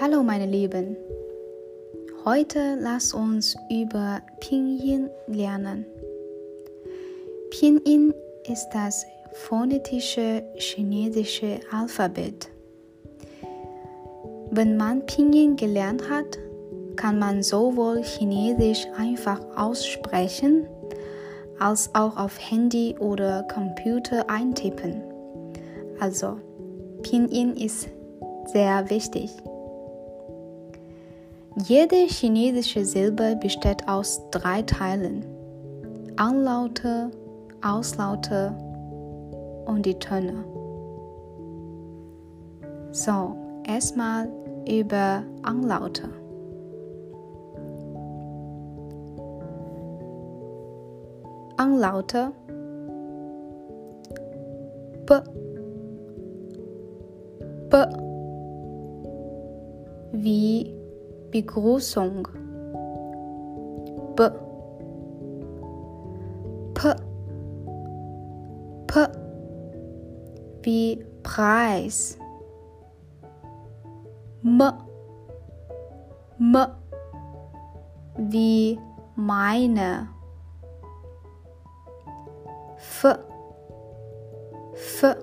Hallo meine Lieben. Heute lasst uns über Pinyin lernen. Pinyin ist das phonetische chinesische Alphabet. Wenn man Pinyin gelernt hat, kann man sowohl Chinesisch einfach aussprechen, als auch auf Handy oder Computer eintippen. Also, Pinyin ist sehr wichtig. Jede chinesische Silbe besteht aus drei Teilen. Anlaute, Auslaute und die Töne. So, erstmal über Anlaute. Anlaute B B wie Begrüßung. B P. P. Wie Preis. M. M. Wie meine. F. F.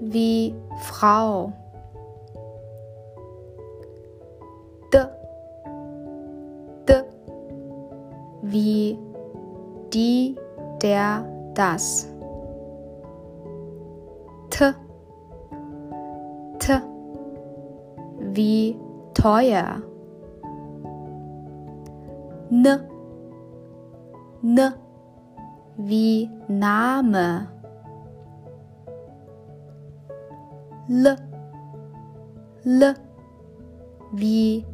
Wie Frau wie die, der, das. T, T, wie teuer. N, N, wie Name. L, L, wie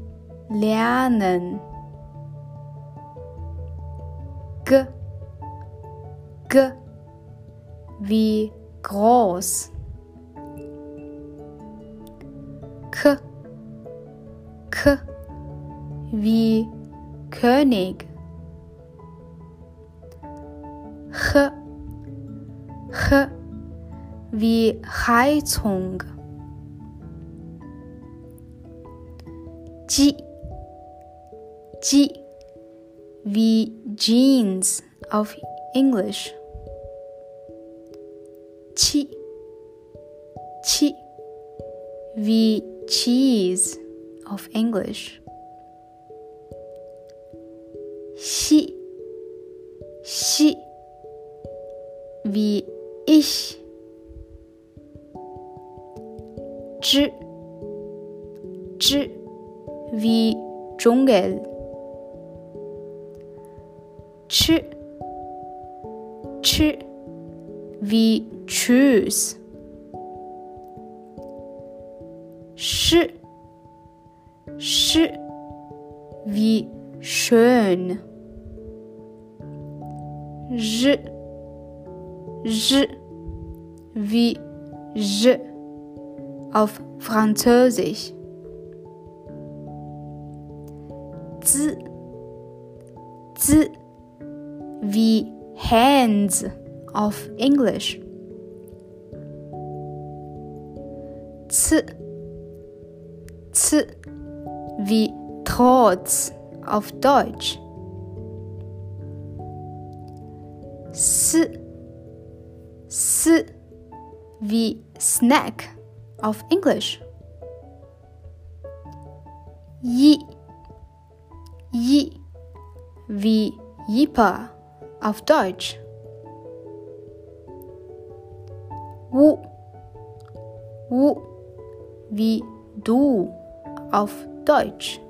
lernen. G, G wie groß. K, K wie König. H, H wie Heizung. G, G wie genes of English. Chi, chi, the cheese of English. Shi, shi, the ish. Zhi, zhi, the jungle. Ch, Ch wie Tschüss. Sch, Sch. Wie schön. J, J wie J auf Französisch. Z, Z wie hands auf Englisch. Z, Z wie trotz auf Deutsch. S, S wie snack auf Englisch. Yi, Yi wie Jipper auf Deutsch. Wu, Wu wie du auf Deutsch.